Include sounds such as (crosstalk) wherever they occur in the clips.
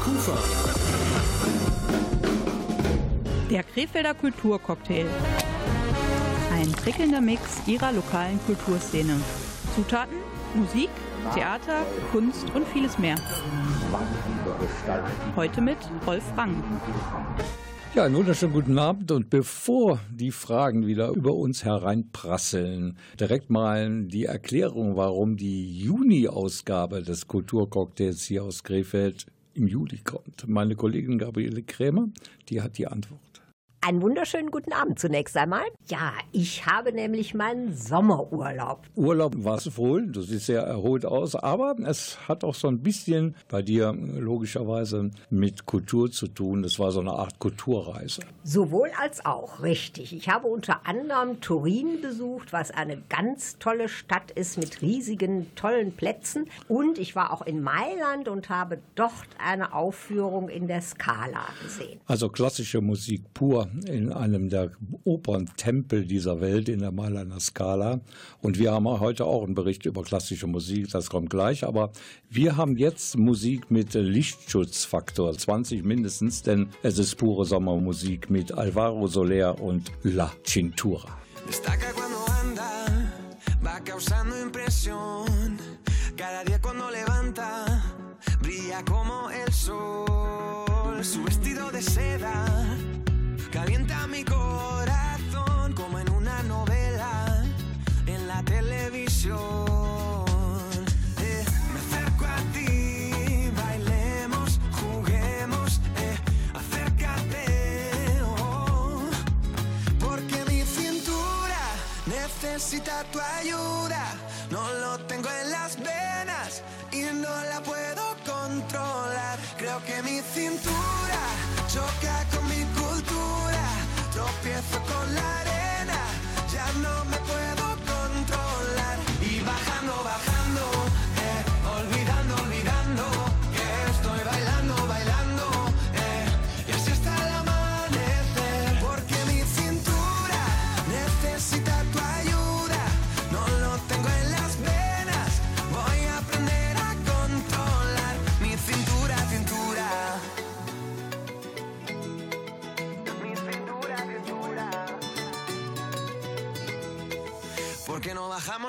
Kufa. Der Krefelder Kulturcocktail. Ein prickelnder Mix ihrer lokalen Kulturszene. Zutaten, Musik, Theater, Kunst und vieles mehr. Heute mit Rolf Rang. Ja, einen wunderschönen guten Abend und bevor die Fragen wieder über uns hereinprasseln, direkt mal die Erklärung, warum die Juni-Ausgabe des Kulturcocktails hier aus Krefeld im Juli kommt. Meine Kollegin Gabriele Krämer, die hat die Antwort. Einen wunderschönen guten Abend zunächst einmal. Ja, ich habe nämlich meinen Sommerurlaub. Urlaub war es wohl, du siehst sehr erholt aus, aber es hat auch so ein bisschen bei dir logischerweise mit Kultur zu tun. Es war so eine Art Kulturreise. Sowohl als auch, richtig. Ich habe unter anderem Turin besucht, was eine ganz tolle Stadt ist mit riesigen, tollen Plätzen. Und ich war auch in Mailand und habe dort eine Aufführung in der Scala gesehen. Also klassische Musik pur in einem der Operntempel dieser Welt in der Mailander Scala. Und wir haben heute auch einen Bericht über klassische Musik, das kommt gleich. Aber wir haben jetzt Musik mit Lichtschutzfaktor 20 mindestens, denn es ist pure Sommermusik mit Alvaro Soler und La Cintura. Destaca cuando anda, va causando impresión. Cada día cuando levanta, brilla como el sol. Su vestido de seda Calienta mi corazón como en una novela en la televisión. Eh, me acerco a ti, bailemos, juguemos, eh, acércate, oh, porque mi cintura necesita tu ayuda.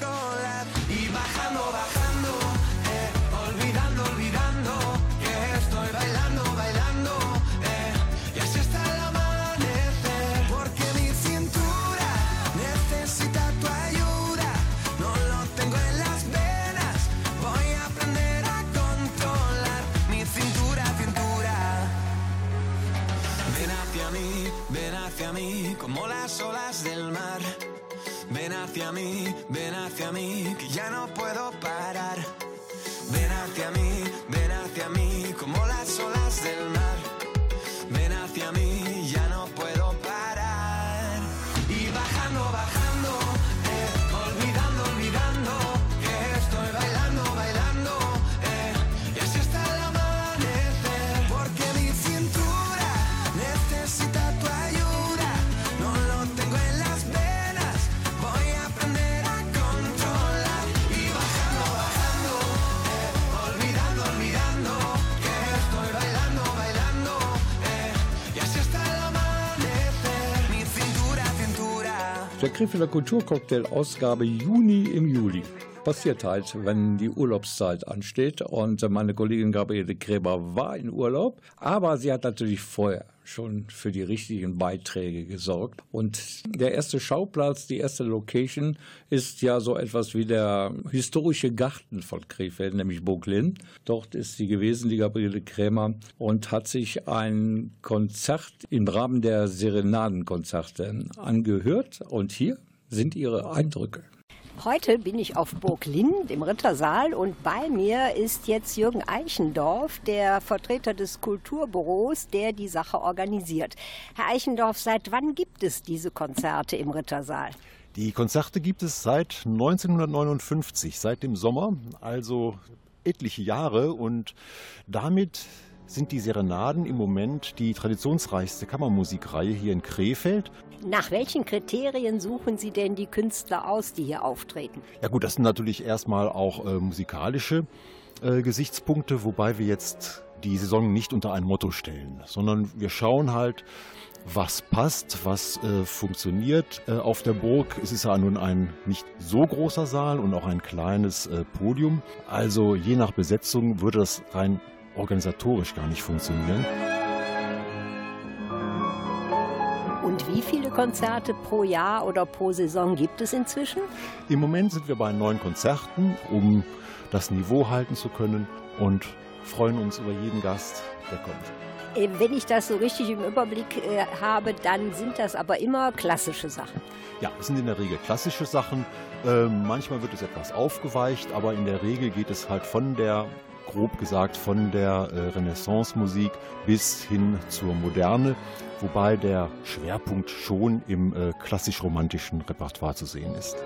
gonna. Der Krefelder Kulturcocktail Ausgabe Juni im Juli. Passiert halt, wenn die Urlaubszeit ansteht. Und meine Kollegin Gabriele Gräber war in Urlaub, aber sie hat natürlich vorher schon für die richtigen Beiträge gesorgt. Und der erste Schauplatz, die erste Location ist ja so etwas wie der historische Garten von Krefeld, nämlich Boglin. Dort ist sie gewesen, die Gabriele Krämer, und hat sich ein Konzert im Rahmen der Serenadenkonzerte angehört. Und hier sind ihre Eindrücke. Heute bin ich auf Burg Lind im Rittersaal und bei mir ist jetzt Jürgen Eichendorf, der Vertreter des Kulturbüros, der die Sache organisiert. Herr Eichendorf, seit wann gibt es diese Konzerte im Rittersaal? Die Konzerte gibt es seit 1959, seit dem Sommer, also etliche Jahre und damit sind die Serenaden im Moment die traditionsreichste Kammermusikreihe hier in Krefeld. Nach welchen Kriterien suchen Sie denn die Künstler aus, die hier auftreten? Ja gut, das sind natürlich erstmal auch äh, musikalische äh, Gesichtspunkte, wobei wir jetzt die Saison nicht unter ein Motto stellen, sondern wir schauen halt, was passt, was äh, funktioniert äh, auf der Burg. Es ist ja nun ein nicht so großer Saal und auch ein kleines äh, Podium. Also je nach Besetzung würde das rein organisatorisch gar nicht funktionieren. Und wie viele Konzerte pro Jahr oder pro Saison gibt es inzwischen? Im Moment sind wir bei neun Konzerten, um das Niveau halten zu können und freuen uns über jeden Gast, der kommt. Äh, wenn ich das so richtig im Überblick äh, habe, dann sind das aber immer klassische Sachen. Ja, es sind in der Regel klassische Sachen. Äh, manchmal wird es etwas aufgeweicht, aber in der Regel geht es halt von der grob gesagt von der äh, Renaissance-Musik bis hin zur Moderne, wobei der Schwerpunkt schon im äh, klassisch-romantischen Repertoire zu sehen ist.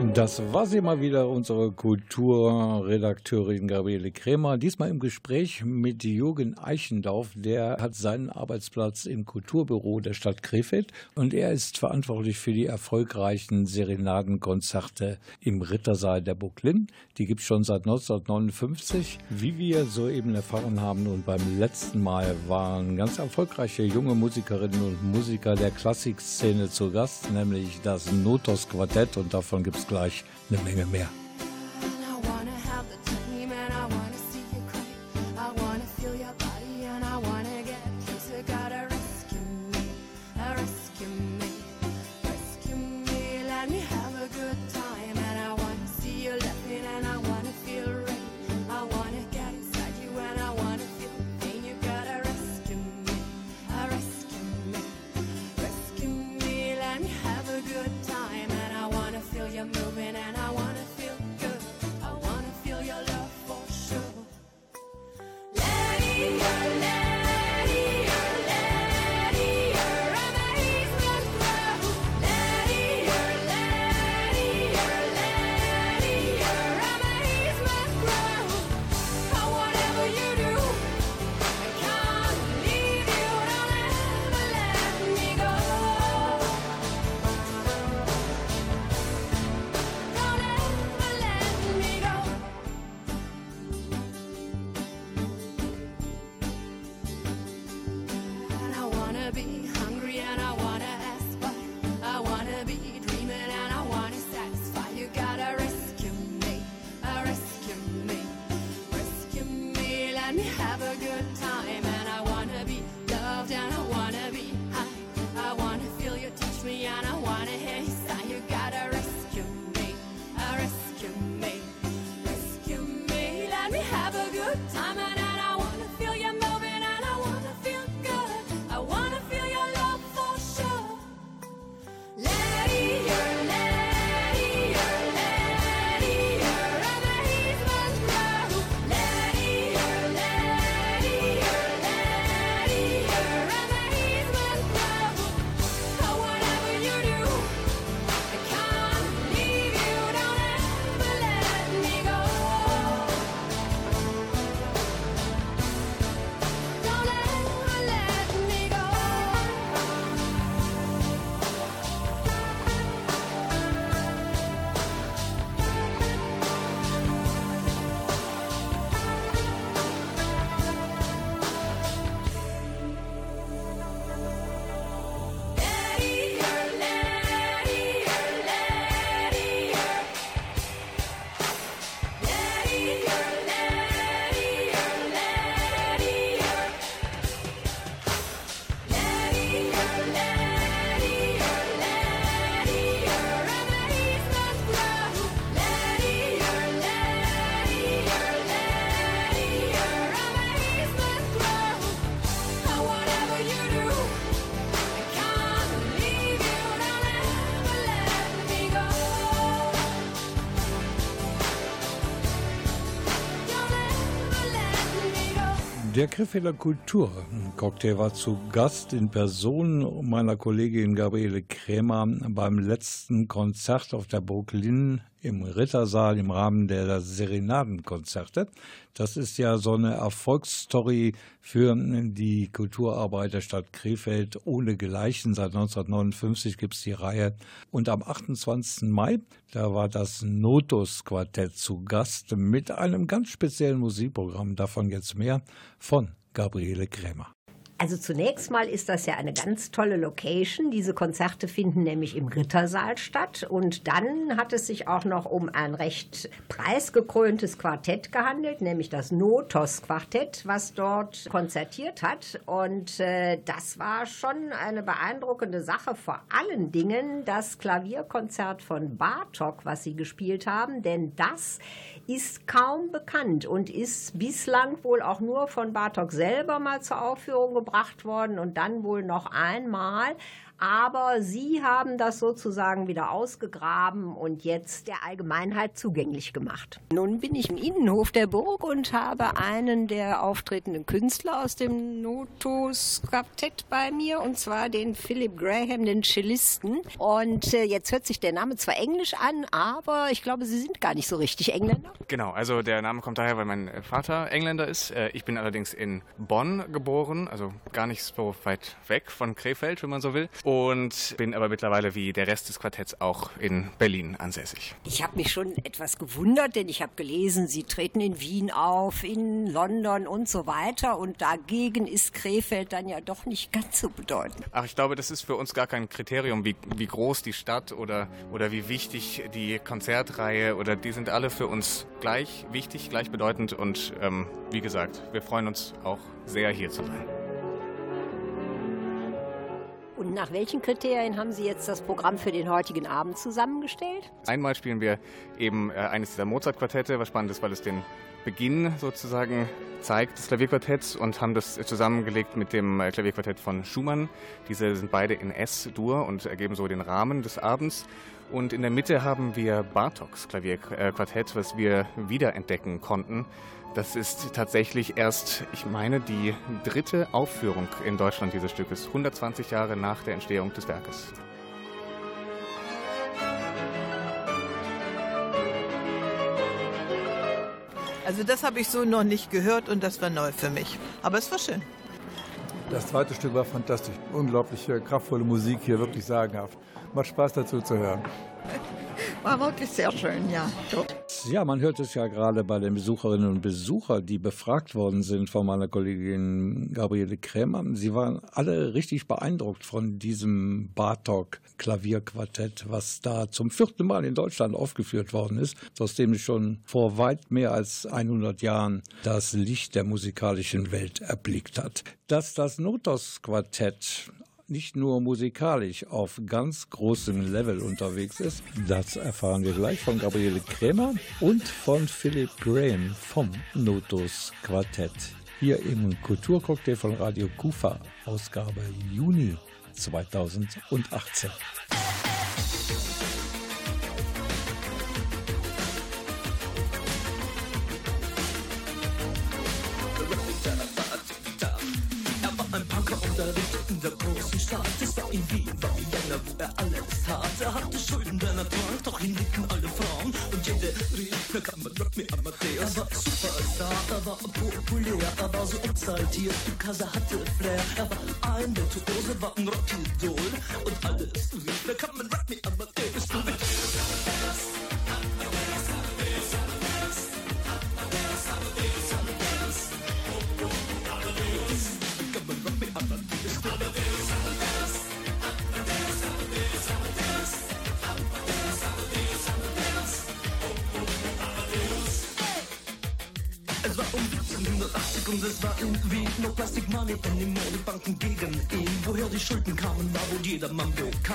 Das war sie mal wieder, unsere Kulturredakteurin Gabriele Krämer. Diesmal im Gespräch mit Jürgen Eichendorf. Der hat seinen Arbeitsplatz im Kulturbüro der Stadt Krefeld und er ist verantwortlich für die erfolgreichen Serenadenkonzerte im Rittersaal der Burg Linn. Die gibt es schon seit 1959. Wie wir soeben erfahren haben und beim letzten Mal waren ganz erfolgreiche junge Musikerinnen und Musiker der Klassikszene zu Gast, nämlich das Notos Quartett und davon gibt es gleich eine Menge mehr. Time out. Der Krefelder Kulturcocktail war zu Gast in Person meiner Kollegin Gabriele Krämer beim letzten Konzert auf der Linn im Rittersaal im Rahmen der Serenadenkonzerte. Das ist ja so eine Erfolgsstory für die Kulturarbeit der Stadt Krefeld ohne Gleichen. Seit 1959 gibt es die Reihe. Und am 28. Mai, da war das Notus Quartett zu Gast mit einem ganz speziellen Musikprogramm. Davon jetzt mehr von Gabriele Krämer. Also zunächst mal ist das ja eine ganz tolle Location. Diese Konzerte finden nämlich im Rittersaal statt. Und dann hat es sich auch noch um ein recht preisgekröntes Quartett gehandelt, nämlich das Notos Quartett, was dort konzertiert hat. Und äh, das war schon eine beeindruckende Sache. Vor allen Dingen das Klavierkonzert von Bartok, was sie gespielt haben. Denn das ist kaum bekannt und ist bislang wohl auch nur von Bartok selber mal zur Aufführung gebracht worden und dann wohl noch einmal aber Sie haben das sozusagen wieder ausgegraben und jetzt der Allgemeinheit zugänglich gemacht. Nun bin ich im Innenhof der Burg und habe einen der auftretenden Künstler aus dem Notus Quartett bei mir und zwar den Philip Graham, den Cellisten. Und äh, jetzt hört sich der Name zwar englisch an, aber ich glaube, Sie sind gar nicht so richtig Engländer. Genau, also der Name kommt daher, weil mein Vater Engländer ist. Äh, ich bin allerdings in Bonn geboren, also gar nicht so weit weg von Krefeld, wenn man so will und bin aber mittlerweile wie der Rest des Quartetts auch in Berlin ansässig. Ich habe mich schon etwas gewundert, denn ich habe gelesen, Sie treten in Wien auf, in London und so weiter und dagegen ist Krefeld dann ja doch nicht ganz so bedeutend. Ach, ich glaube, das ist für uns gar kein Kriterium, wie, wie groß die Stadt oder, oder wie wichtig die Konzertreihe oder die sind alle für uns gleich wichtig, gleich bedeutend und ähm, wie gesagt, wir freuen uns auch sehr hier zu sein. Nach welchen Kriterien haben Sie jetzt das Programm für den heutigen Abend zusammengestellt? Einmal spielen wir eben äh, eines dieser Mozart-Quartette, was spannend ist, weil es den Beginn sozusagen zeigt des Klavierquartetts und haben das zusammengelegt mit dem äh, Klavierquartett von Schumann. Diese sind beide in S-Dur und ergeben so den Rahmen des Abends. Und in der Mitte haben wir Bartoks Klavierquartett, was wir wiederentdecken konnten. Das ist tatsächlich erst, ich meine, die dritte Aufführung in Deutschland dieses Stückes, 120 Jahre nach der Entstehung des Werkes. Also das habe ich so noch nicht gehört und das war neu für mich. Aber es war schön. Das zweite Stück war fantastisch. Unglaubliche, kraftvolle Musik hier, wirklich sagenhaft. Macht Spaß dazu zu hören. War wirklich sehr schön, ja. Gut. Ja, man hört es ja gerade bei den Besucherinnen und Besuchern, die befragt worden sind von meiner Kollegin Gabriele Krämer. Sie waren alle richtig beeindruckt von diesem Bartok Klavierquartett, was da zum vierten Mal in Deutschland aufgeführt worden ist, aus dem schon vor weit mehr als 100 Jahren das Licht der musikalischen Welt erblickt hat. Dass das Notos Quartett nicht nur musikalisch auf ganz großem Level unterwegs ist. Das erfahren wir gleich von Gabriele Krämer und von Philipp Graham vom Notus Quartett. Hier im Kulturcocktail von Radio Kufa, Ausgabe Juni 2018. because er hatte Flair. Er war ein Virtuose, war ein Rockidol.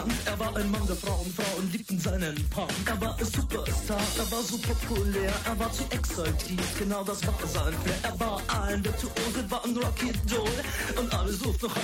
Bekannt. Er war ein Mann der Frauen, Frauen liebten seinen Punk. Er war ein Superstar, er war so populär, er war zu exaltiert, genau das war sein Flair. Er war ein Virtuose, war ein Rocky Doll und alle suchten noch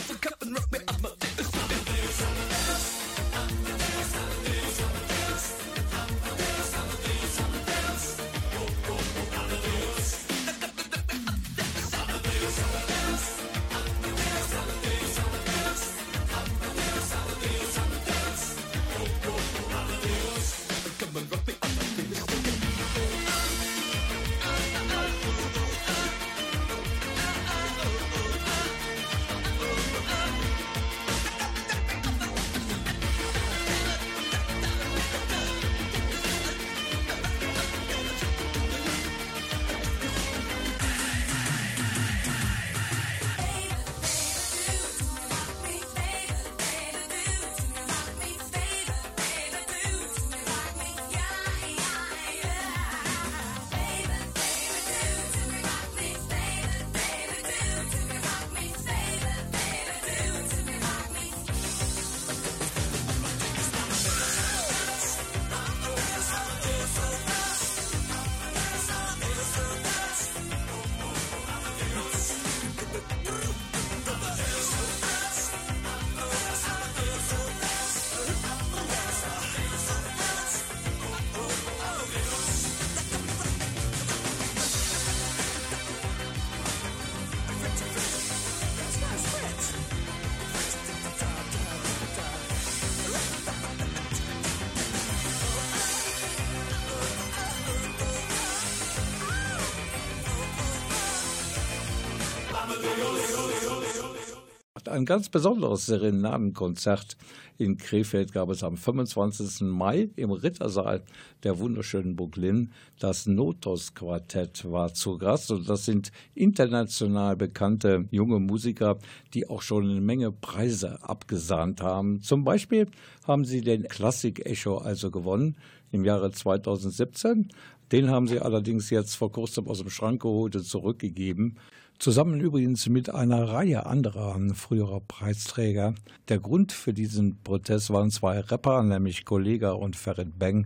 Ein ganz besonderes Serenadenkonzert in Krefeld gab es am 25. Mai im Rittersaal der wunderschönen Buglin. Das Notos Quartett war zu Gast und das sind international bekannte junge Musiker, die auch schon eine Menge Preise abgesahnt haben. Zum Beispiel haben sie den Classic Echo also gewonnen im Jahre 2017. Den haben sie allerdings jetzt vor kurzem aus dem Schrank geholt und zurückgegeben. Zusammen übrigens mit einer Reihe anderer früherer Preisträger. Der Grund für diesen Protest waren zwei Rapper, nämlich Kollega und Ferit Bang,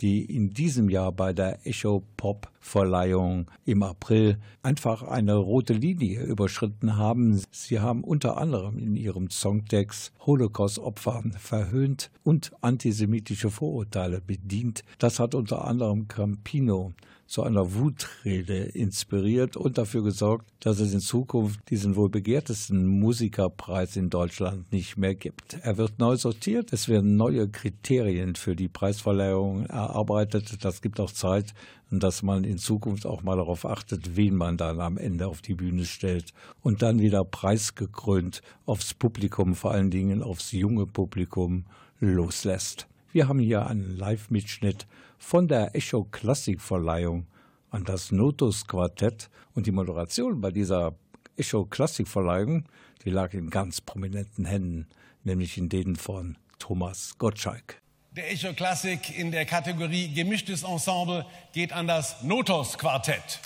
die in diesem Jahr bei der Echo Pop Verleihung im April einfach eine rote Linie überschritten haben. Sie haben unter anderem in ihrem Songtext Holocaust-Opfer verhöhnt und antisemitische Vorurteile bedient. Das hat unter anderem Campino zu einer Wutrede inspiriert und dafür gesorgt, dass es in Zukunft diesen wohl begehrtesten Musikerpreis in Deutschland nicht mehr gibt. Er wird neu sortiert, es werden neue Kriterien für die Preisverleihung erarbeitet. Das gibt auch Zeit, dass man in Zukunft auch mal darauf achtet, wen man dann am Ende auf die Bühne stellt und dann wieder preisgekrönt aufs Publikum, vor allen Dingen aufs junge Publikum loslässt. Wir haben hier einen Live-Mitschnitt von der Echo Klassik Verleihung an das Notus Quartett und die Moderation bei dieser Echo Klassik Verleihung, die lag in ganz prominenten Händen, nämlich in denen von Thomas Gottschalk. Der Echo Klassik in der Kategorie Gemischtes Ensemble geht an das Notos Quartett.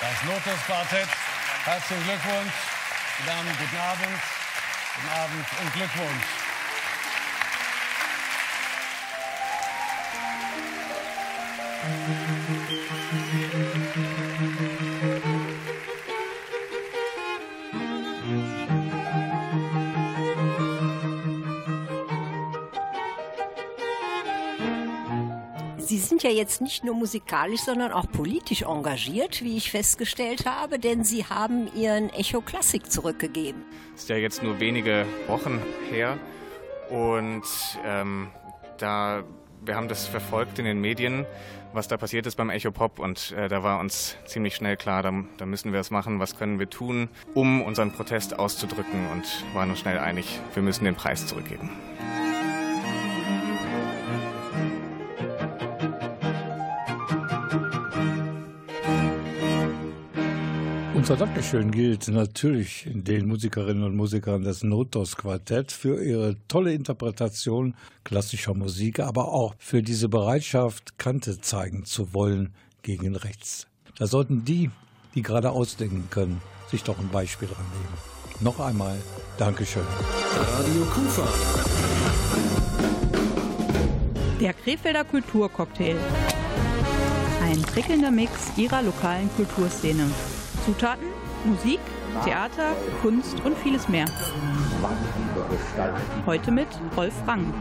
Das Notos Quartett, herzlichen Glückwunsch. Damen, guten Abend. Guten Abend und Glückwunsch. Sie sind ja jetzt nicht nur musikalisch, sondern auch politisch engagiert, wie ich festgestellt habe, denn Sie haben Ihren Echo Klassik zurückgegeben. Ist ja jetzt nur wenige Wochen her und ähm, da wir haben das verfolgt in den Medien, was da passiert ist beim Echo Pop und äh, da war uns ziemlich schnell klar, da, da, müssen wir es machen, was können wir tun, um unseren Protest auszudrücken und waren uns schnell einig, wir müssen den Preis zurückgeben. Unser Dankeschön gilt natürlich den Musikerinnen und Musikern des Notos Quartett für ihre tolle Interpretation klassischer Musik, aber auch für diese Bereitschaft, Kante zeigen zu wollen gegen rechts. Da sollten die, die gerade ausdenken können, sich doch ein Beispiel dran nehmen. Noch einmal Dankeschön. Radio Kufa. Der Krefelder Kulturcocktail. Ein prickelnder Mix ihrer lokalen Kulturszene. Zutaten, Musik, Theater, Kunst und vieles mehr. Heute mit Rolf Rang.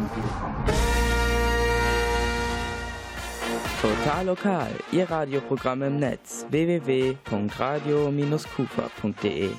Total lokal, Ihr Radioprogramm im Netz www.radio-kufa.de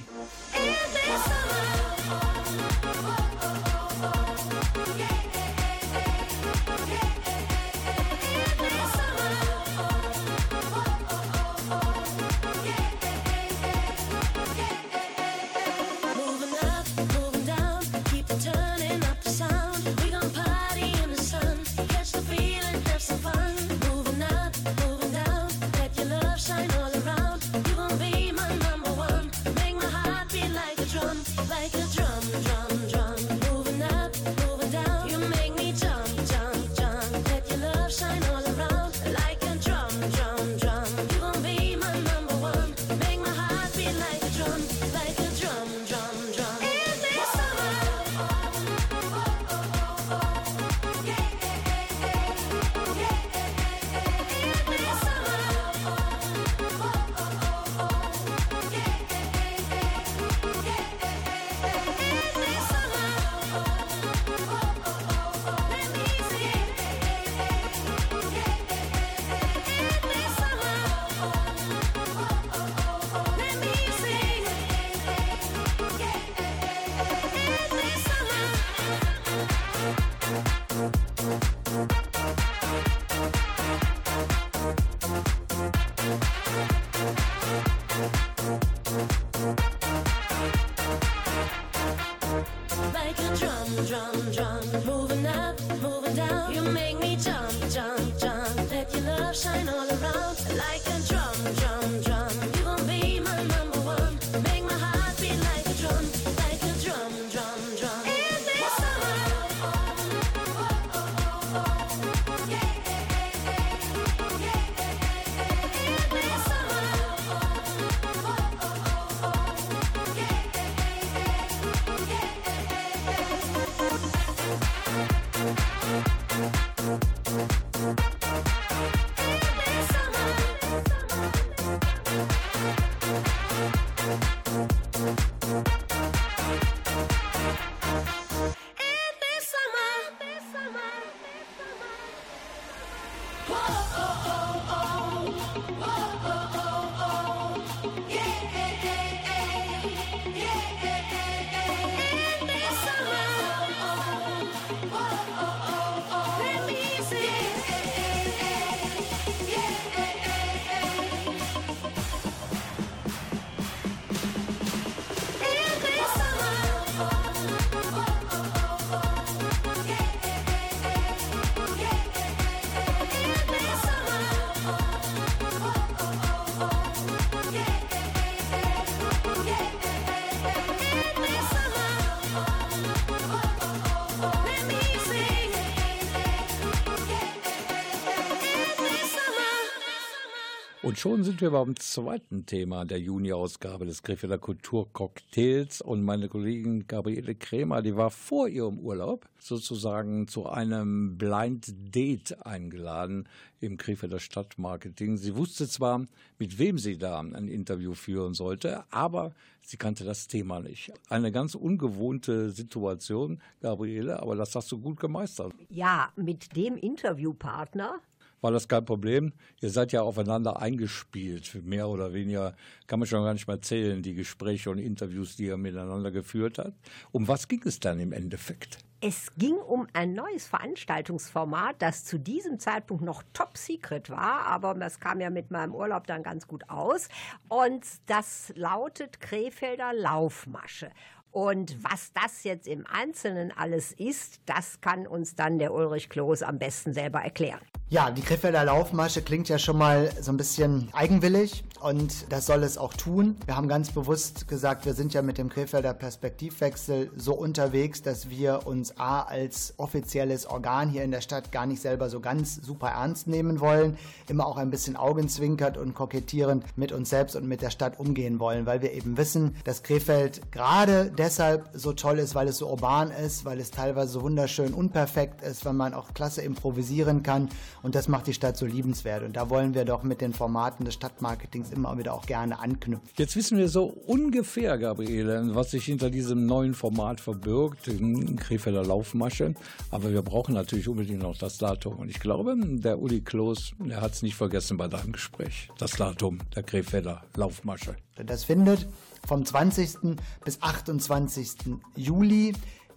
Und schon sind wir beim zweiten Thema der Juni-Ausgabe des Krefelder Kulturcocktails. Und meine Kollegin Gabriele Krämer, die war vor ihrem Urlaub sozusagen zu einem Blind Date eingeladen im Krefelder Stadtmarketing. Sie wusste zwar, mit wem sie da ein Interview führen sollte, aber sie kannte das Thema nicht. Eine ganz ungewohnte Situation, Gabriele, aber das hast du gut gemeistert. Ja, mit dem Interviewpartner, war das kein Problem. Ihr seid ja aufeinander eingespielt, mehr oder weniger, kann man schon gar nicht mehr zählen, die Gespräche und Interviews, die ihr miteinander geführt habt. Um was ging es dann im Endeffekt? Es ging um ein neues Veranstaltungsformat, das zu diesem Zeitpunkt noch top secret war, aber das kam ja mit meinem Urlaub dann ganz gut aus. Und das lautet Krefelder Laufmasche. Und was das jetzt im Einzelnen alles ist, das kann uns dann der Ulrich Kloß am besten selber erklären. Ja, die Krefelder Laufmasche klingt ja schon mal so ein bisschen eigenwillig und das soll es auch tun. Wir haben ganz bewusst gesagt, wir sind ja mit dem Krefelder Perspektivwechsel so unterwegs, dass wir uns A als offizielles Organ hier in der Stadt gar nicht selber so ganz super ernst nehmen wollen, immer auch ein bisschen augenzwinkert und kokettierend mit uns selbst und mit der Stadt umgehen wollen, weil wir eben wissen, dass Krefeld gerade deshalb so toll ist, weil es so urban ist, weil es teilweise so wunderschön unperfekt ist, weil man auch klasse improvisieren kann und das macht die Stadt so liebenswert. Und da wollen wir doch mit den Formaten des Stadtmarketings immer wieder auch gerne anknüpfen. Jetzt wissen wir so ungefähr, Gabriele, was sich hinter diesem neuen Format verbirgt, Krefelder Laufmasche. Aber wir brauchen natürlich unbedingt noch das Datum. Und ich glaube, der Uli Kloß, der hat es nicht vergessen bei deinem Gespräch. Das Datum der Krefelder Laufmasche. Das findet vom 20. bis 28. Juli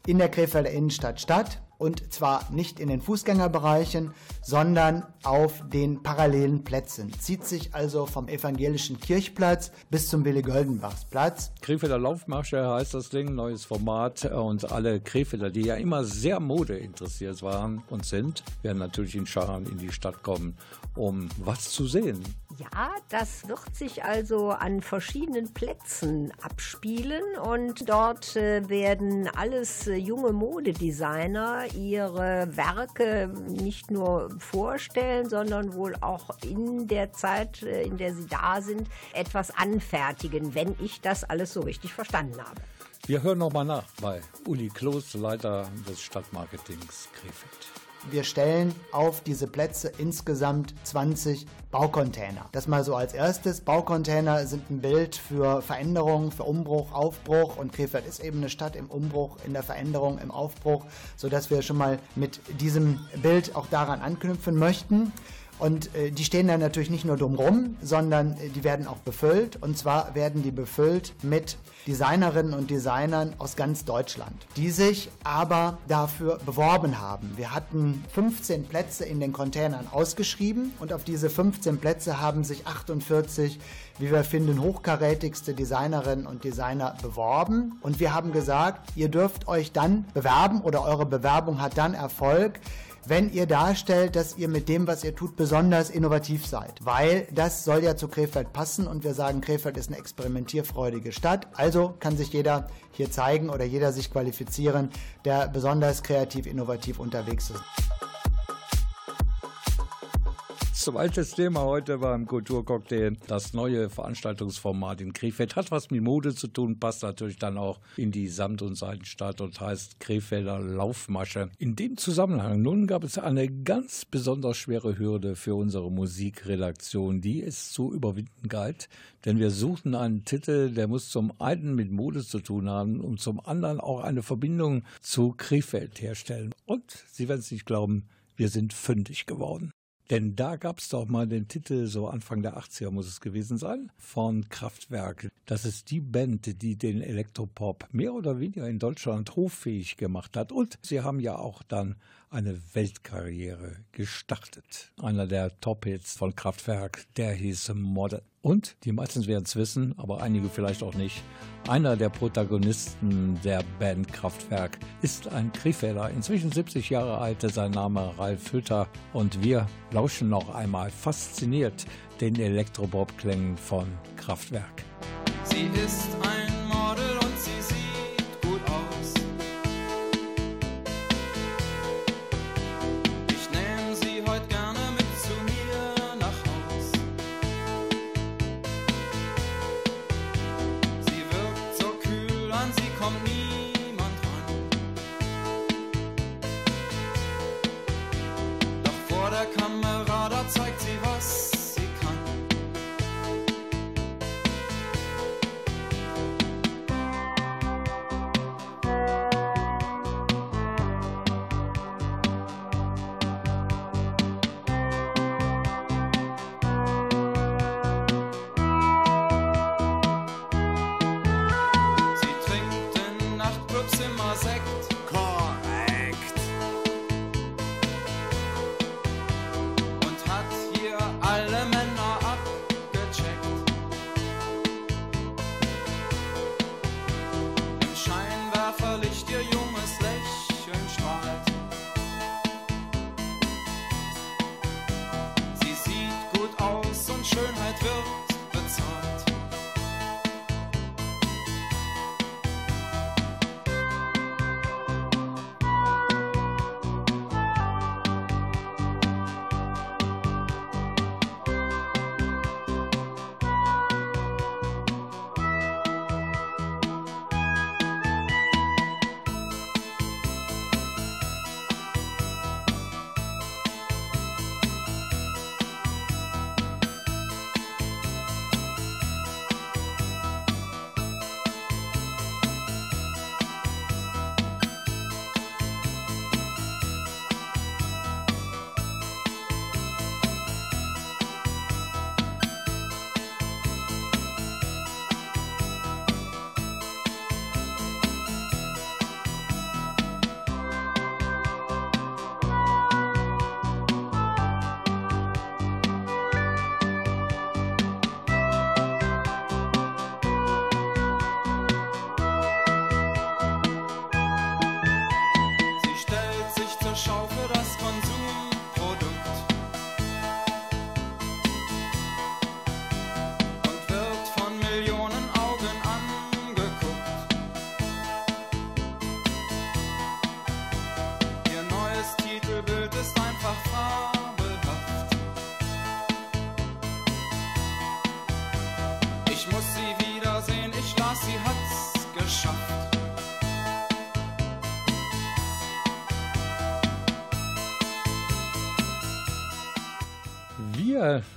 in der Krefelder Innenstadt statt und zwar nicht in den Fußgängerbereichen, sondern auf den parallelen Plätzen. Zieht sich also vom evangelischen Kirchplatz bis zum Willi Göldenbachs Platz. Krefelder Laufmarsche heißt das Ding, neues Format und alle Krefelder, die ja immer sehr Mode interessiert waren und sind, werden natürlich in Scharen in die Stadt kommen, um was zu sehen. Ja, das wird sich also an verschiedenen Plätzen abspielen und dort äh, werden alles äh, junge Modedesigner ihre Werke nicht nur vorstellen, sondern wohl auch in der Zeit, äh, in der sie da sind, etwas anfertigen, wenn ich das alles so richtig verstanden habe. Wir hören nochmal nach bei Uli Kloß, Leiter des Stadtmarketings Krefeld. Wir stellen auf diese Plätze insgesamt 20 Baucontainer. Das mal so als erstes. Baucontainer sind ein Bild für Veränderung, für Umbruch, Aufbruch und Krefeld ist eben eine Stadt im Umbruch, in der Veränderung, im Aufbruch, sodass wir schon mal mit diesem Bild auch daran anknüpfen möchten. Und äh, die stehen dann natürlich nicht nur dumm rum, sondern äh, die werden auch befüllt. Und zwar werden die befüllt mit Designerinnen und Designern aus ganz Deutschland, die sich aber dafür beworben haben. Wir hatten 15 Plätze in den Containern ausgeschrieben und auf diese 15 Plätze haben sich 48 wie wir finden, hochkarätigste Designerinnen und Designer beworben. Und wir haben gesagt, ihr dürft euch dann bewerben oder eure Bewerbung hat dann Erfolg, wenn ihr darstellt, dass ihr mit dem, was ihr tut, besonders innovativ seid. Weil das soll ja zu Krefeld passen und wir sagen, Krefeld ist eine experimentierfreudige Stadt. Also kann sich jeder hier zeigen oder jeder sich qualifizieren, der besonders kreativ, innovativ unterwegs ist. Zweites Thema heute beim Kulturcocktail. Das neue Veranstaltungsformat in Krefeld hat was mit Mode zu tun, passt natürlich dann auch in die Samt- und Seidenstadt und heißt Krefelder Laufmasche. In dem Zusammenhang nun gab es eine ganz besonders schwere Hürde für unsere Musikredaktion, die es zu überwinden galt, denn wir suchten einen Titel, der muss zum einen mit Mode zu tun haben und zum anderen auch eine Verbindung zu Krefeld herstellen. Und Sie werden es nicht glauben, wir sind fündig geworden. Denn da gab es doch mal den Titel, so Anfang der 80er muss es gewesen sein, von Kraftwerk. Das ist die Band, die den Elektropop mehr oder weniger in Deutschland hoffähig gemacht hat. Und sie haben ja auch dann eine Weltkarriere gestartet. Einer der Top-Hits von Kraftwerk, der hieß Model. Und, die meisten werden es wissen, aber einige vielleicht auch nicht, einer der Protagonisten der Band Kraftwerk ist ein Krefelder, inzwischen 70 Jahre alt, sein Name Ralf Hütter. Und wir lauschen noch einmal fasziniert den Elektropop-Klängen von Kraftwerk. Sie ist ein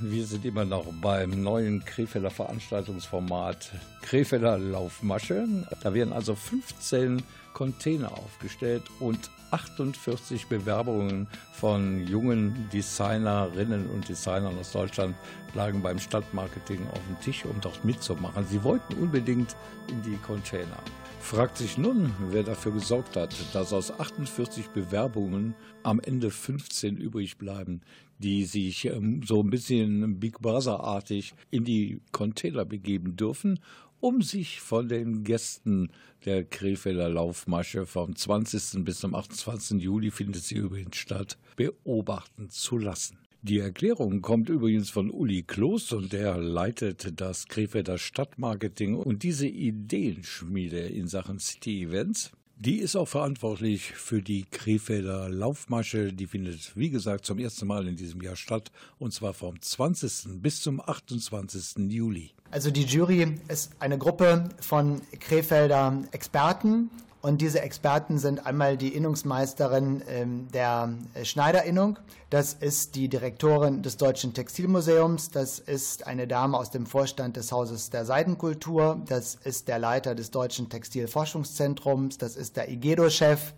Wir, sind immer noch beim neuen Krefelder Veranstaltungsformat Krefelder Laufmasche. Da werden also 15 Container aufgestellt und 48 Bewerbungen von jungen Designerinnen und Designern aus Deutschland lagen beim Stadtmarketing auf dem Tisch, um dort mitzumachen. Sie wollten unbedingt in die Container. Fragt sich nun, wer dafür gesorgt hat, dass aus 48 Bewerbungen am Ende 15 übrig bleiben, die sich ähm, so ein bisschen Big Brother-artig in die Container begeben dürfen, um sich von den Gästen der Krefelder Laufmasche vom 20. bis zum 28. Juli findet sie übrigens statt, beobachten zu lassen. Die Erklärung kommt übrigens von Uli Kloß und der leitet das Krefelder Stadtmarketing und diese Ideenschmiede in Sachen City Events. Die ist auch verantwortlich für die Krefelder Laufmasche. Die findet, wie gesagt, zum ersten Mal in diesem Jahr statt und zwar vom 20. bis zum 28. Juli. Also die Jury ist eine Gruppe von Krefelder Experten, und diese Experten sind einmal die Innungsmeisterin ähm, der Schneiderinnung, das ist die Direktorin des Deutschen Textilmuseums, das ist eine Dame aus dem Vorstand des Hauses der Seidenkultur, das ist der Leiter des Deutschen Textilforschungszentrums, das ist der IGEDO-Chef,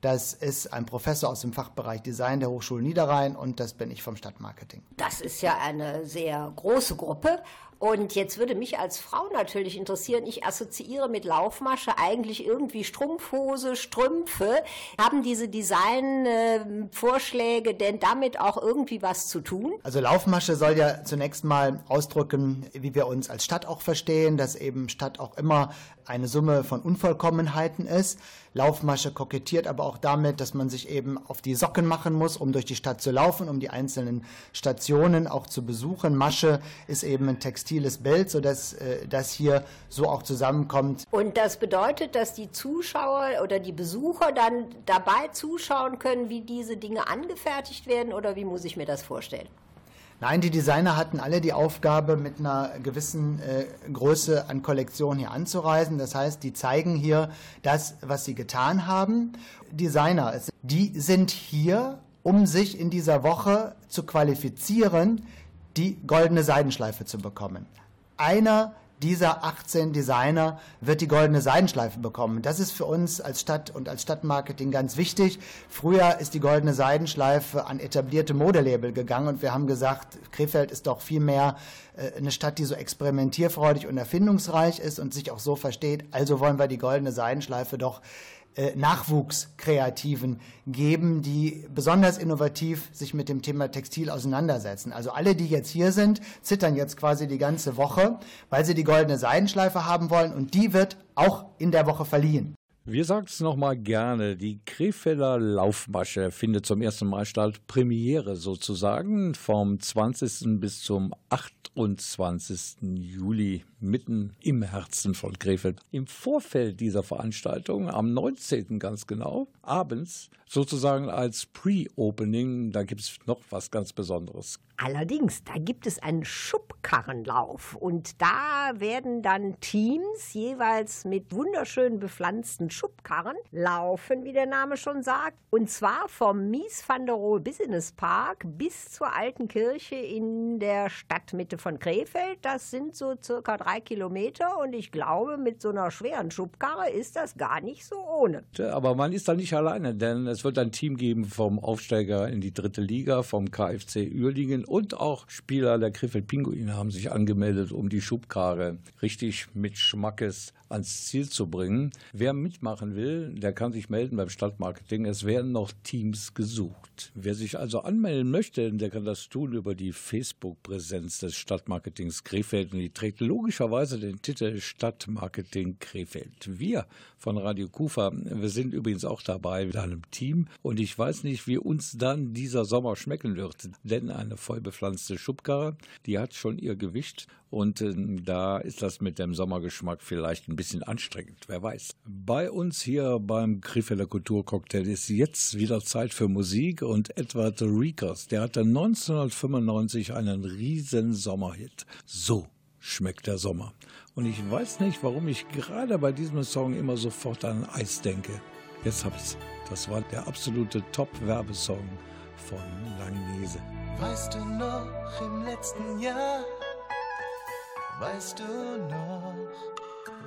das ist ein Professor aus dem Fachbereich Design der Hochschule Niederrhein. Und das bin ich vom Stadtmarketing. Das ist ja eine sehr große Gruppe und jetzt würde mich als Frau natürlich interessieren, ich assoziiere mit Laufmasche eigentlich irgendwie Strumpfhose, Strümpfe. Haben diese Designvorschläge denn damit auch irgendwie was zu tun? Also Laufmasche soll ja zunächst mal ausdrücken, wie wir uns als Stadt auch verstehen, dass eben Stadt auch immer eine Summe von Unvollkommenheiten ist. Laufmasche kokettiert aber auch damit, dass man sich eben auf die Socken machen muss, um durch die Stadt zu laufen, um die einzelnen Stationen auch zu besuchen. Masche ist eben ein textiles Bild, sodass äh, das hier so auch zusammenkommt. Und das bedeutet, dass die Zuschauer oder die Besucher dann dabei zuschauen können, wie diese Dinge angefertigt werden oder wie muss ich mir das vorstellen? Nein, die Designer hatten alle die Aufgabe, mit einer gewissen äh, Größe an Kollektion hier anzureisen. Das heißt, die zeigen hier das, was sie getan haben. Designer, die sind hier, um sich in dieser Woche zu qualifizieren, die goldene Seidenschleife zu bekommen. Einer dieser 18 Designer wird die goldene Seidenschleife bekommen. Das ist für uns als Stadt und als Stadtmarketing ganz wichtig. Früher ist die goldene Seidenschleife an etablierte Modelabel gegangen und wir haben gesagt, Krefeld ist doch viel mehr äh, eine Stadt, die so experimentierfreudig und erfindungsreich ist und sich auch so versteht. Also wollen wir die goldene Seidenschleife doch Nachwuchskreativen geben, die besonders innovativ sich mit dem Thema Textil auseinandersetzen. Also alle, die jetzt hier sind, zittern jetzt quasi die ganze Woche, weil sie die goldene Seidenschleife haben wollen und die wird auch in der Woche verliehen. Wir sagen es nochmal gerne, die Krefelder Laufmasche findet zum ersten Mal statt, Premiere sozusagen, vom 20. bis zum 28. Juli, mitten im Herzen von Krefeld. Im Vorfeld dieser Veranstaltung, am 19. ganz genau, abends, sozusagen als Pre-Opening, da gibt es noch was ganz Besonderes. Allerdings, da gibt es einen Schubkarrenlauf und da werden dann Teams jeweils mit wunderschön bepflanzten Schubkarren laufen, wie der Name schon sagt. Und zwar vom Mies van der Rohe Business Park bis zur alten Kirche in der Stadtmitte von Krefeld. Das sind so circa drei Kilometer und ich glaube, mit so einer schweren Schubkarre ist das gar nicht so ohne. Aber man ist da nicht alleine, denn es wird ein Team geben vom Aufsteiger in die dritte Liga, vom KfC Uerdingen und auch Spieler der Krefeld Pinguine haben sich angemeldet, um die Schubkarre richtig mit Schmackes ans Ziel zu bringen. Wer mitmachen will, der kann sich melden beim Stadtmarketing. Es werden noch Teams gesucht. Wer sich also anmelden möchte, der kann das tun über die Facebook-Präsenz des Stadtmarketings Krefeld und die trägt logischerweise den Titel Stadtmarketing Krefeld. Wir von Radio Kufa, wir sind übrigens auch dabei mit einem Team und ich weiß nicht, wie uns dann dieser Sommer schmecken wird, denn eine voll bepflanzte Schubkarre, die hat schon ihr Gewicht und äh, da ist das mit dem Sommergeschmack vielleicht ein bisschen anstrengend, wer weiß. Bei uns hier beim Krefelder Kulturcocktail ist jetzt wieder Zeit für Musik und Edward Riekers, der hatte 1995 einen riesen Sommerhit. So schmeckt der Sommer. Und ich weiß nicht, warum ich gerade bei diesem Song immer sofort an Eis denke. Jetzt hab ich's. Das war der absolute Top-Werbesong von Langnese. Weißt du noch im letzten Jahr? Weißt du noch?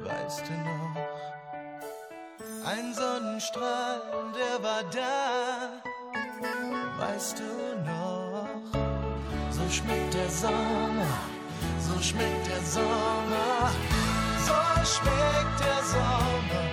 Weißt du noch? Ein Sonnenstrahl, der war da. Weißt du noch? So schmeckt der Sommer, so schmeckt der Sommer, so schmeckt der Sommer,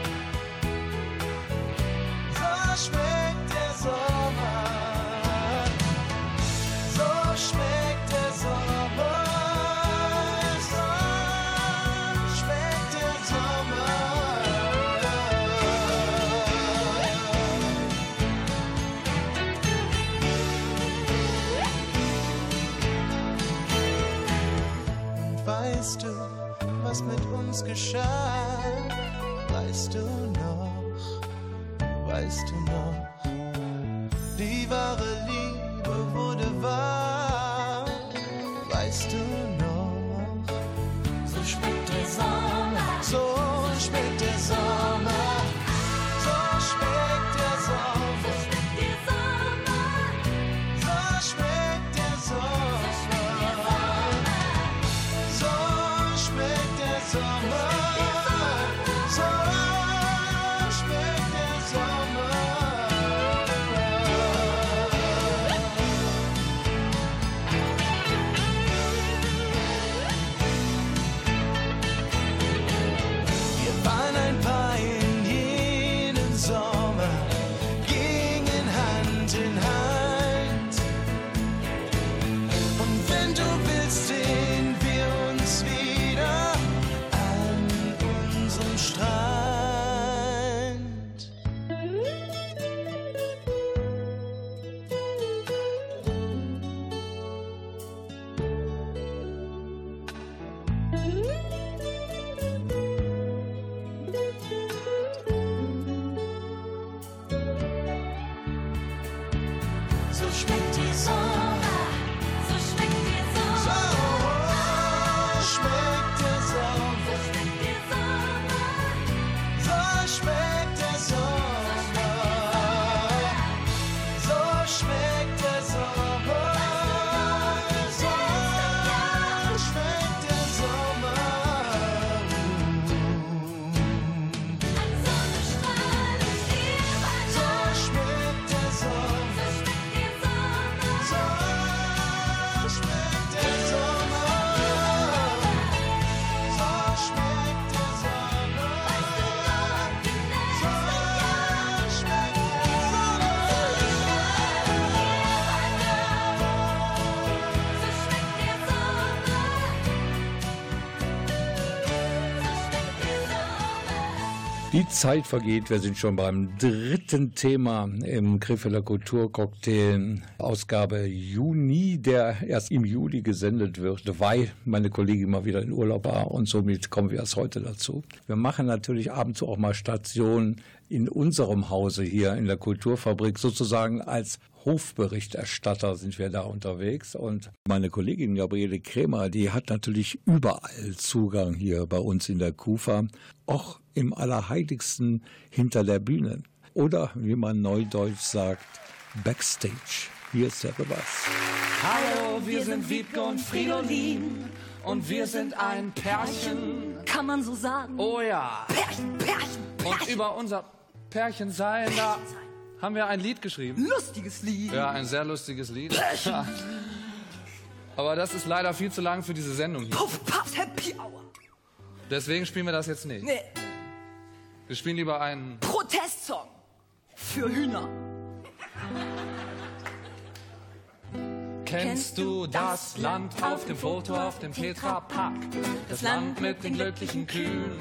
Zeit vergeht, wir sind schon beim dritten Thema im Krefelder Kulturcocktail, Ausgabe Juni, der erst im Juli gesendet wird, weil meine Kollegin mal wieder in Urlaub war und somit kommen wir erst heute dazu. Wir machen natürlich ab und zu auch mal Stationen in unserem Hause hier in der Kulturfabrik, sozusagen als Hofberichterstatter sind wir da unterwegs und meine Kollegin Gabriele Krämer, die hat natürlich überall Zugang hier bei uns in der Kufa, auch im Allerheiligsten hinter der Bühne oder wie man neudeutsch sagt, Backstage. Hier ist der Beweis. Hallo, wir sind Wiebke und Fridolin und wir sind ein Pärchen. Kann man so sagen? Oh ja. Pärchen, Pärchen, Und über unser Pärchensein, da haben wir ein Lied geschrieben. Lustiges Lied. Ja, ein sehr lustiges Lied. Aber das ist leider viel zu lang für diese Sendung hier. Puff, Puffs Happy Hour. Deswegen spielen wir das jetzt nicht. Nee, Wir spielen lieber einen. Protestsong. Für Hühner. Kennst du das Land auf dem Foto auf dem Tetra Pak? Das Land mit den glücklichen Kühen,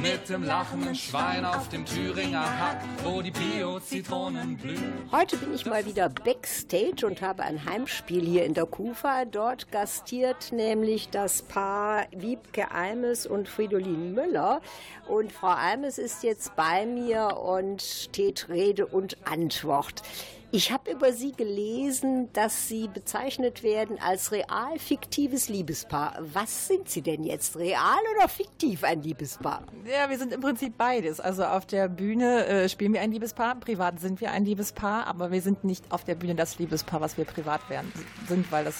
mit dem lachenden Schwein auf dem Thüringer Hack, wo die Bio-Zitronen blühen. Heute bin ich mal wieder backstage und habe ein Heimspiel hier in der Kufa. Dort gastiert nämlich das Paar Wiebke Almes und Fridolin Müller. Und Frau Almes ist jetzt bei mir und steht Rede und Antwort. Ich habe über Sie gelesen, dass Sie bezeichnet werden als real fiktives Liebespaar. Was sind Sie denn jetzt? Real oder fiktiv ein Liebespaar? Ja, wir sind im Prinzip beides. Also auf der Bühne äh, spielen wir ein Liebespaar, privat sind wir ein Liebespaar, aber wir sind nicht auf der Bühne das Liebespaar, was wir privat werden, sind, weil das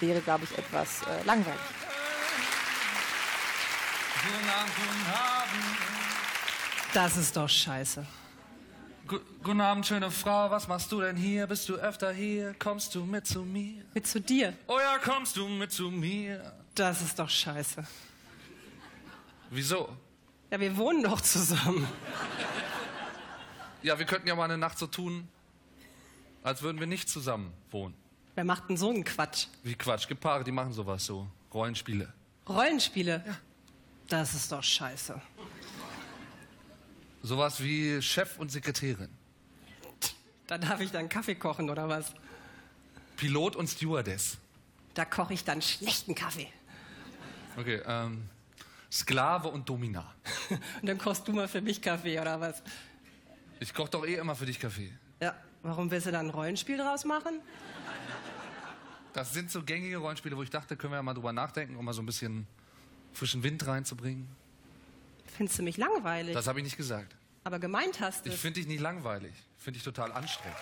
wäre, glaube ich, etwas äh, langweilig. Das ist doch scheiße. Gu guten Abend, schöne Frau. Was machst du denn hier? Bist du öfter hier? Kommst du mit zu mir? Mit zu dir? Oh ja, kommst du mit zu mir? Das ist doch scheiße. Wieso? Ja, wir wohnen doch zusammen. Ja, wir könnten ja mal eine Nacht so tun, als würden wir nicht zusammen wohnen. Wer macht denn so einen Quatsch? Wie Quatsch. Gibt Paare, die machen sowas so. Rollenspiele. Rollenspiele? Ja. Das ist doch scheiße. Sowas wie Chef und Sekretärin. Da darf ich dann Kaffee kochen oder was? Pilot und Stewardess. Da koche ich dann schlechten Kaffee. Okay, ähm, Sklave und Domina. (laughs) Und dann kochst du mal für mich Kaffee oder was? Ich koche doch eh immer für dich Kaffee. Ja, warum willst du da ein Rollenspiel draus machen? Das sind so gängige Rollenspiele, wo ich dachte, können wir ja mal drüber nachdenken, um mal so ein bisschen frischen Wind reinzubringen. Findest du mich langweilig? Das habe ich nicht gesagt. Aber gemeint hast du Ich finde dich nicht langweilig. Finde dich total anstrengend.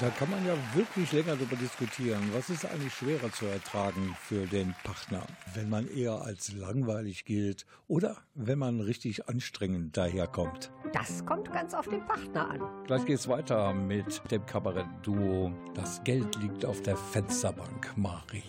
Da kann man ja wirklich länger darüber diskutieren. Was ist eigentlich schwerer zu ertragen für den Partner? Wenn man eher als langweilig gilt oder wenn man richtig anstrengend daherkommt? Das kommt ganz auf den Partner an. Gleich geht's weiter mit dem Kabarett-Duo. Das Geld liegt auf der Fensterbank, Marie.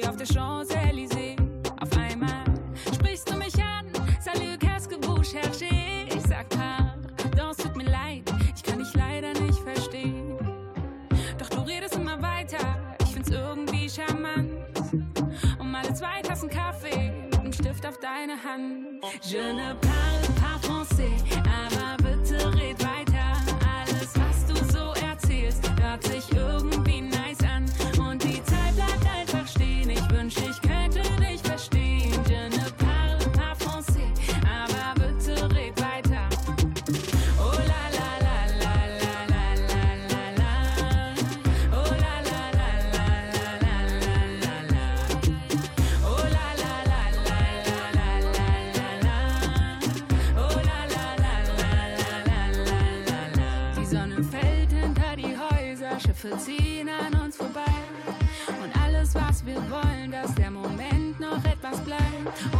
Hier auf der Champs-Élysées. Auf einmal sprichst du mich an, salut, qu'est-ce que vous cherchez? Ich sag pardon, es tut mir leid, ich kann dich leider nicht verstehen. Doch du redest immer weiter, ich find's irgendwie charmant. Um alle zwei Tassen Kaffee mit einem Stift auf deine Hand. Je ne parle pas français, Schiffe ziehen an uns vorbei. Und alles, was wir wollen, dass der Moment noch etwas bleibt.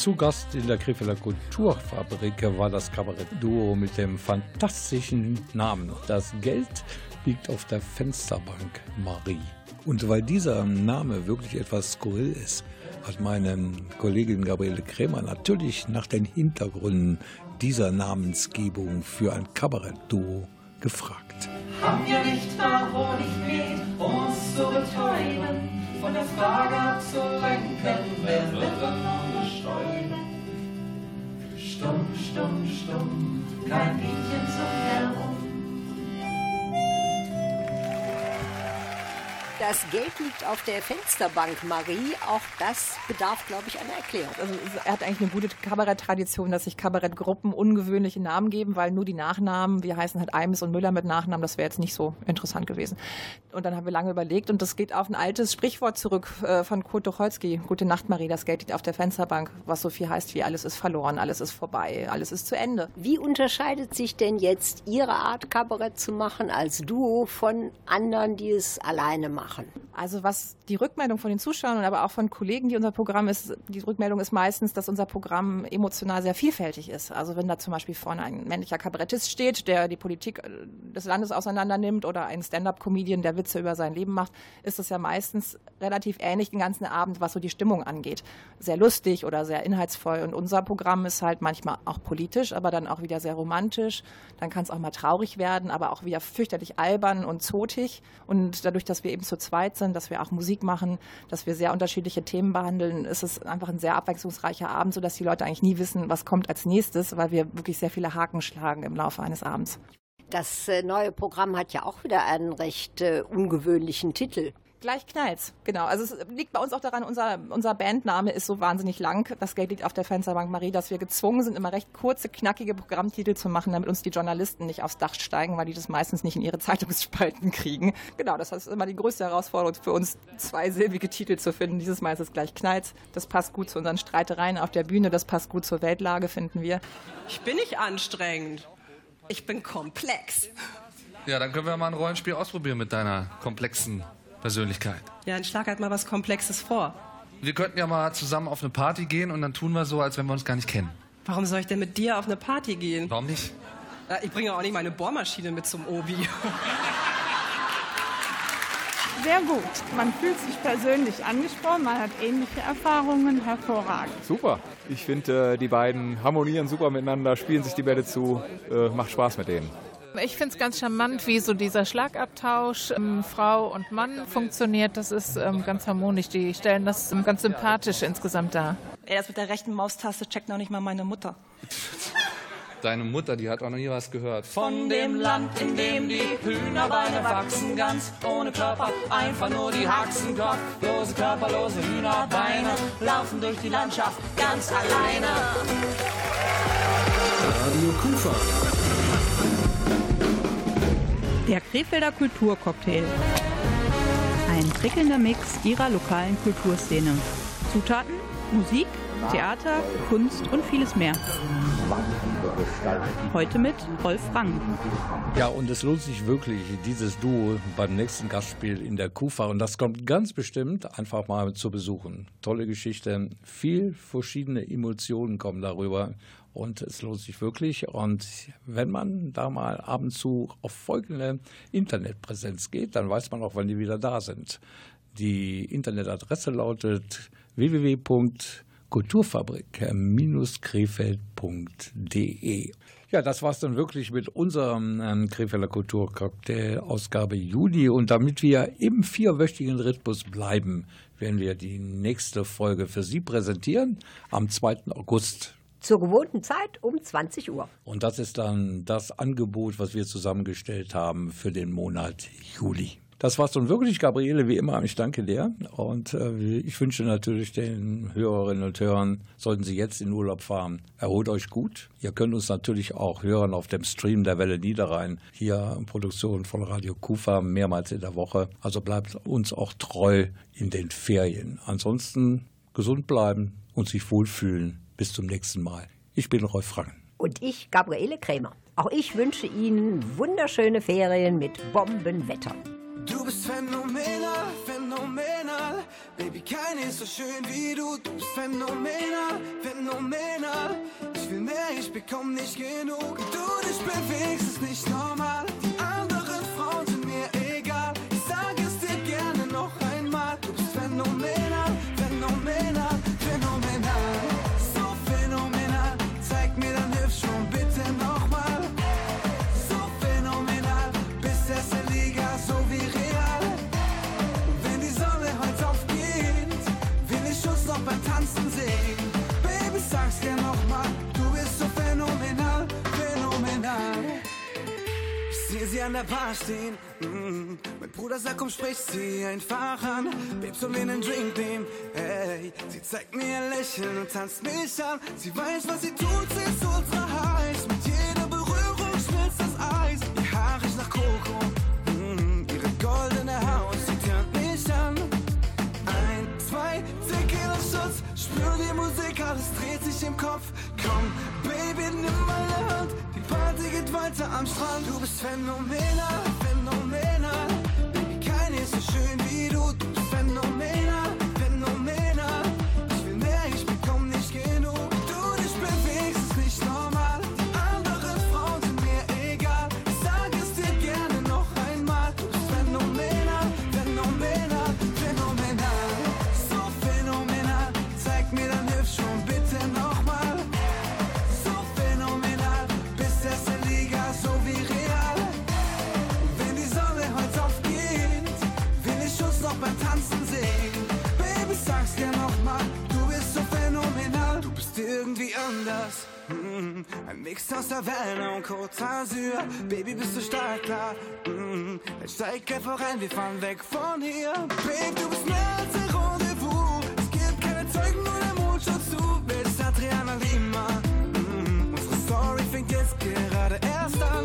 Zu Gast in der Krefelder Kulturfabrik war das Kabarett-Duo mit dem fantastischen Namen Das Geld liegt auf der Fensterbank, Marie. Und weil dieser Name wirklich etwas skurril ist, hat meine Kollegin Gabriele Krämer natürlich nach den Hintergründen dieser Namensgebung für ein Kabarett-Duo gefragt. Haben wir nicht davor nicht um uns zu betäuben, von der Frage abzulenken, wer wird dann noch bestäuben? Stumm, stumm, stumm, kein Bienchen zum Herum. Das Geld liegt auf der Fensterbank, Marie. Auch das bedarf, glaube ich, einer Erklärung. Also er hat eigentlich eine gute Kabaretttradition, dass sich Kabarettgruppen ungewöhnliche Namen geben, weil nur die Nachnamen, wir heißen halt Eimes und Müller mit Nachnamen, das wäre jetzt nicht so interessant gewesen. Und dann haben wir lange überlegt und das geht auf ein altes Sprichwort zurück äh, von Kurt Tucholsky. Gute Nacht, Marie, das Geld liegt auf der Fensterbank, was so viel heißt wie alles ist verloren, alles ist vorbei, alles ist zu Ende. Wie unterscheidet sich denn jetzt Ihre Art, Kabarett zu machen, als Duo von anderen, die es alleine machen? Also was die Rückmeldung von den Zuschauern und aber auch von Kollegen, die unser Programm ist, die Rückmeldung ist meistens, dass unser Programm emotional sehr vielfältig ist. Also wenn da zum Beispiel vorne ein männlicher Kabarettist steht, der die Politik äh, des Landes auseinander nimmt oder ein Stand-up-Comedian, der Witze über sein Leben macht, ist es ja meistens relativ ähnlich den ganzen Abend, was so die Stimmung angeht. Sehr lustig oder sehr inhaltsvoll. Und unser Programm ist halt manchmal auch politisch, aber dann auch wieder sehr romantisch. Dann kann es auch mal traurig werden, aber auch wieder fürchterlich albern und zotig. Und dadurch, dass wir eben zu zweit sind, dass wir auch Musik machen, dass wir sehr unterschiedliche Themen behandeln, ist es einfach ein sehr abwechslungsreicher Abend, sodass die Leute eigentlich nie wissen, was kommt als nächstes, weil wir wirklich sehr viele Haken schlagen im Laufe eines Abends. Das äh, neue Programm hat ja auch wieder einen recht äh, ungewöhnlichen Titel. Gleich knallt's, genau. Also es liegt bei uns auch daran, unser, unser Bandname ist so wahnsinnig lang. Das Geld liegt auf der Fensterbank Marie, dass wir gezwungen sind, immer recht kurze, knackige Programmtitel zu machen, damit uns die Journalisten nicht aufs Dach steigen, weil die das meistens nicht in ihre Zeitungsspalten kriegen. Genau, das ist immer die größte Herausforderung für uns, zweisilbige Titel zu finden. Dieses Mal ist es gleich knallt's. Das passt gut zu unseren Streitereien auf der Bühne, das passt gut zur Weltlage, finden wir. Ich bin nicht anstrengend. Ich bin komplex. Ja, dann können wir mal ein Rollenspiel ausprobieren mit deiner komplexen Persönlichkeit. Ja, dann schlag halt mal was Komplexes vor. Wir könnten ja mal zusammen auf eine Party gehen und dann tun wir so, als wenn wir uns gar nicht kennen. Warum soll ich denn mit dir auf eine Party gehen? Warum nicht? Ich bringe auch nicht meine Bohrmaschine mit zum Obi. (laughs) Sehr gut. Man fühlt sich persönlich angesprochen, man hat ähnliche Erfahrungen, hervorragend. Super. Ich finde, äh, die beiden harmonieren super miteinander, spielen sich die Bälle zu, äh, macht Spaß mit denen. Ich finde es ganz charmant, wie so dieser Schlagabtausch ähm, Frau und Mann funktioniert. Das ist ähm, ganz harmonisch. Die stellen das ähm, ganz sympathisch insgesamt dar. Ey, das mit der rechten Maustaste checkt noch nicht mal meine Mutter. (laughs) Deine Mutter, die hat auch noch nie was gehört. Von dem Land, in dem die Hühnerbeine wachsen, ganz ohne Körper, einfach nur die Haxen. Kopflose, körperlose Hühnerbeine laufen durch die Landschaft ganz alleine. Radio Kufa. Der Krefelder Kulturcocktail. Ein prickelnder Mix ihrer lokalen Kulturszene. Zutaten, Musik, Theater, Kunst und vieles mehr. Heute mit Rolf Rang. Ja, und es lohnt sich wirklich, dieses Duo beim nächsten Gastspiel in der Kufa. Und das kommt ganz bestimmt einfach mal zu besuchen. Tolle Geschichte, viel verschiedene Emotionen kommen darüber. Und es lohnt sich wirklich. Und wenn man da mal ab und zu auf folgende Internetpräsenz geht, dann weiß man auch, wann die wieder da sind. Die Internetadresse lautet www.kulturfabrik-krefeld.de. Ja, das war's dann wirklich mit unserem ähm, Krefelder Kulturcocktail Ausgabe Juli. Und damit wir im vierwöchigen Rhythmus bleiben, werden wir die nächste Folge für Sie präsentieren am 2. August zur gewohnten Zeit um 20 Uhr. Und das ist dann das Angebot, was wir zusammengestellt haben für den Monat Juli. Das war's nun wirklich, Gabriele, wie immer. Ich danke dir. Und äh, ich wünsche natürlich den Hörerinnen und Hörern, sollten Sie jetzt in Urlaub fahren, erholt euch gut. Ihr könnt uns natürlich auch hören auf dem Stream der Welle Niederrhein. Hier Produktion von Radio Kufa mehrmals in der Woche. Also bleibt uns auch treu in den Ferien. Ansonsten gesund bleiben und sich wohlfühlen. Bis zum nächsten Mal. Ich bin Rolf Frank. Und ich, Gabriele Krämer. Auch ich wünsche Ihnen wunderschöne Ferien mit Bombenwetter. Du bist phänomenal, phänomenal. Baby, keine ist so schön wie du. Du bist phänomenal, phänomenal. Ich will mehr, ich bekomm nicht genug. Du dich bewegst, ist nicht normal. Die an der Bar stehen. Mm. Mein Bruder sagt, komm, sprich sie einfach an. Babes und einen Drink nehmen. Ey, sie zeigt mir ein Lächeln und tanzt mich an. Sie weiß, was sie tut, sie ist ultra heiß. Mit jeder Berührung schmilzt das Eis. Ihr Haar riecht nach Koko. Mm. Ihre goldene Haut, sie turnt mich an. Ein, zwei, Tequila Shots, spür die Musik, alles dreht sich im Kopf. Komm, Baby, nimm meine Hand, die Party geht weiter am Strand. Du bist phänomenal, phänomenal. Baby, keine ist so schön wie anders. Mm, Ein Mix aus Havana und Côte d'Azur. Baby, bist du stark, klar. Mm, Dann steig einfach rein, wir fahren weg von hier. Babe, du bist mehr als ein Rendezvous. Es gibt keine Zeugen, nur der Mond schaut zu. Wer ist Adriana Lima? Mm, Unsere Story fängt jetzt gerade erst an.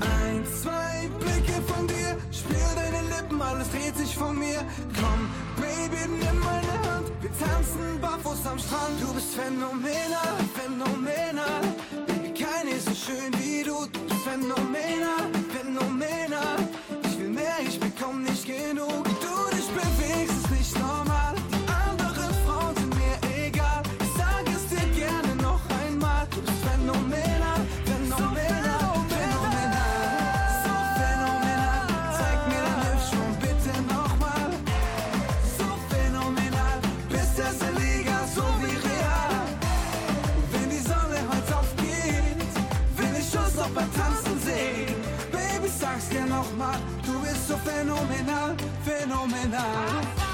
Ein, zwei Blicke von dir, spür deine Lippen, alles dreht sich von mir. Komm, Baby, nimm meine Hand, tanzen barfuß am Strand. Du bist phänomenal, phänomenal. Keine ist so schön wie du. Du bist phänomenal, phänomenal. Ich will mehr, ich bekomm nicht genug. Du du bist so